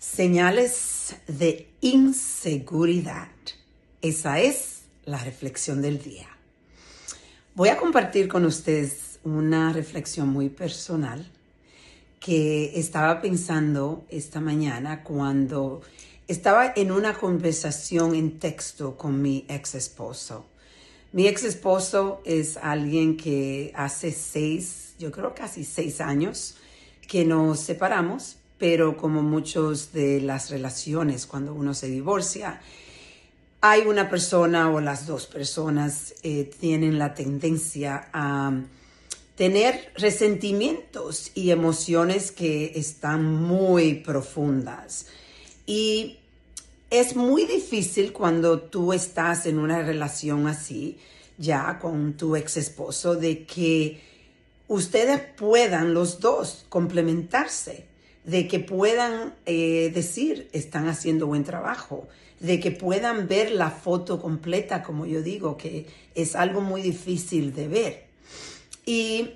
Señales de inseguridad. Esa es la reflexión del día. Voy a compartir con ustedes una reflexión muy personal que estaba pensando esta mañana cuando estaba en una conversación en texto con mi ex esposo. Mi ex esposo es alguien que hace seis, yo creo casi seis años que nos separamos pero como muchos de las relaciones, cuando uno se divorcia, hay una persona o las dos personas eh, tienen la tendencia a tener resentimientos y emociones que están muy profundas. Y es muy difícil cuando tú estás en una relación así, ya con tu ex esposo, de que ustedes puedan los dos complementarse de que puedan eh, decir están haciendo buen trabajo, de que puedan ver la foto completa, como yo digo, que es algo muy difícil de ver. Y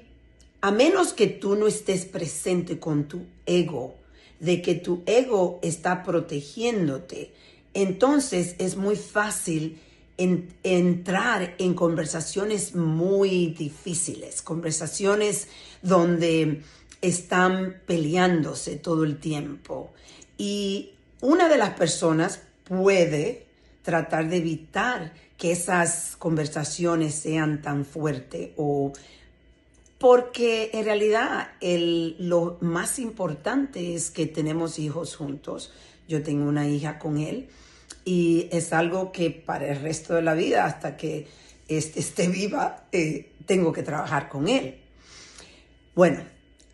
a menos que tú no estés presente con tu ego, de que tu ego está protegiéndote, entonces es muy fácil entrar en conversaciones muy difíciles, conversaciones donde están peleándose todo el tiempo. Y una de las personas puede tratar de evitar que esas conversaciones sean tan fuertes o porque en realidad lo más importante es que tenemos hijos juntos. Yo tengo una hija con él y es algo que para el resto de la vida, hasta que este, esté viva, eh, tengo que trabajar con él. Bueno,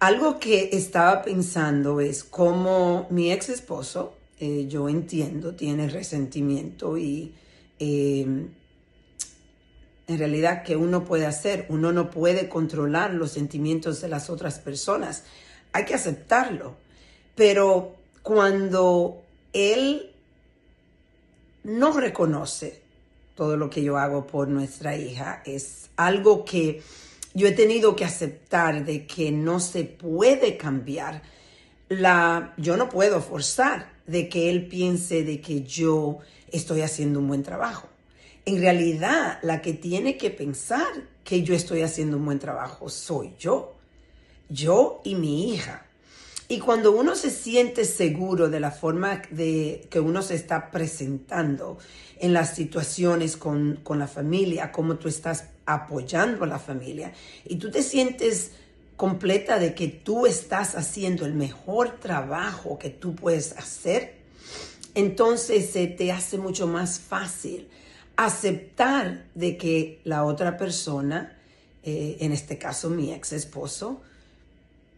algo que estaba pensando es cómo mi ex esposo, eh, yo entiendo, tiene resentimiento y eh, en realidad que uno puede hacer, uno no puede controlar los sentimientos de las otras personas, hay que aceptarlo, pero cuando él no reconoce todo lo que yo hago por nuestra hija, es algo que yo he tenido que aceptar de que no se puede cambiar. La, yo no puedo forzar de que él piense de que yo estoy haciendo un buen trabajo. En realidad, la que tiene que pensar que yo estoy haciendo un buen trabajo soy yo. Yo y mi hija. Y cuando uno se siente seguro de la forma de que uno se está presentando en las situaciones con, con la familia, cómo tú estás apoyando a la familia y tú te sientes completa de que tú estás haciendo el mejor trabajo que tú puedes hacer, entonces se te hace mucho más fácil aceptar de que la otra persona, eh, en este caso mi ex esposo,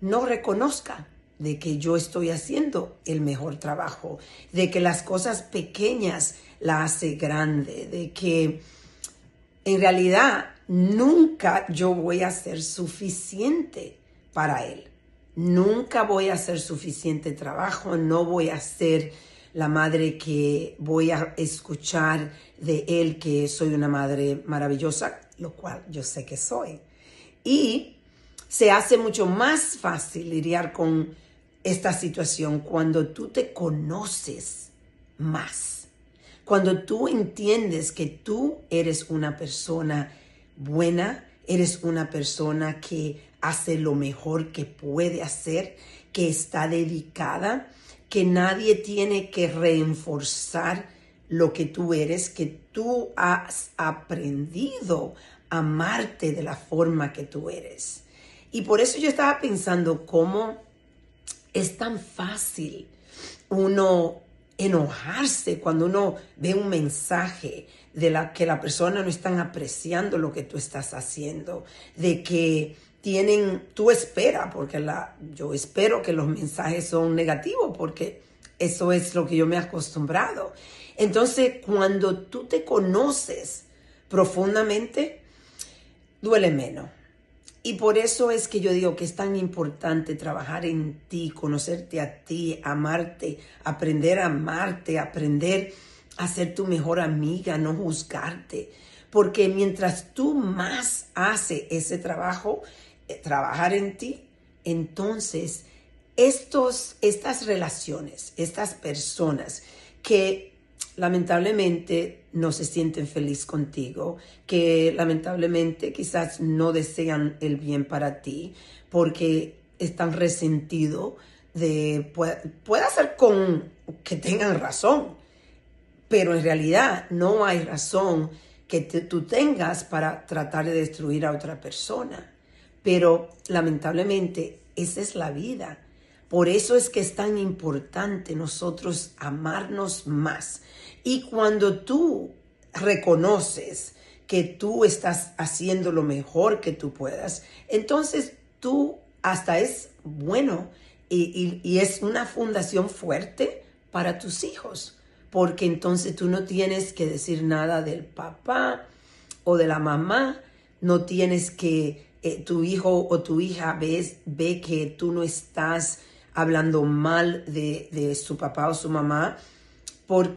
no reconozca de que yo estoy haciendo el mejor trabajo, de que las cosas pequeñas la hace grande, de que en realidad nunca yo voy a ser suficiente para él. Nunca voy a hacer suficiente trabajo, no voy a ser la madre que voy a escuchar de él que soy una madre maravillosa, lo cual yo sé que soy. Y se hace mucho más fácil lidiar con esta situación cuando tú te conoces más, cuando tú entiendes que tú eres una persona buena, eres una persona que hace lo mejor que puede hacer, que está dedicada, que nadie tiene que reforzar lo que tú eres, que tú has aprendido a amarte de la forma que tú eres. Y por eso yo estaba pensando cómo es tan fácil uno enojarse cuando uno ve un mensaje de la que la persona no están apreciando lo que tú estás haciendo, de que tienen, tú espera, porque la, yo espero que los mensajes son negativos, porque eso es lo que yo me he acostumbrado. Entonces, cuando tú te conoces profundamente, duele menos. Y por eso es que yo digo que es tan importante trabajar en ti, conocerte a ti, amarte, aprender a amarte, aprender a ser tu mejor amiga, no juzgarte. Porque mientras tú más haces ese trabajo, eh, trabajar en ti, entonces estos, estas relaciones, estas personas que lamentablemente no se sienten feliz contigo, que lamentablemente quizás no desean el bien para ti porque están resentidos de puede, puede ser con que tengan razón, pero en realidad no hay razón que tú tengas para tratar de destruir a otra persona. Pero lamentablemente esa es la vida. Por eso es que es tan importante nosotros amarnos más. Y cuando tú reconoces que tú estás haciendo lo mejor que tú puedas, entonces tú hasta es bueno y, es una fundación fuerte para tus hijos, porque entonces tú no tienes que decir nada del papá o de la mamá, no tienes que eh, tu hijo o tu hija ves, ve que tú no estás hablando mal de, de su papá o su mamá, porque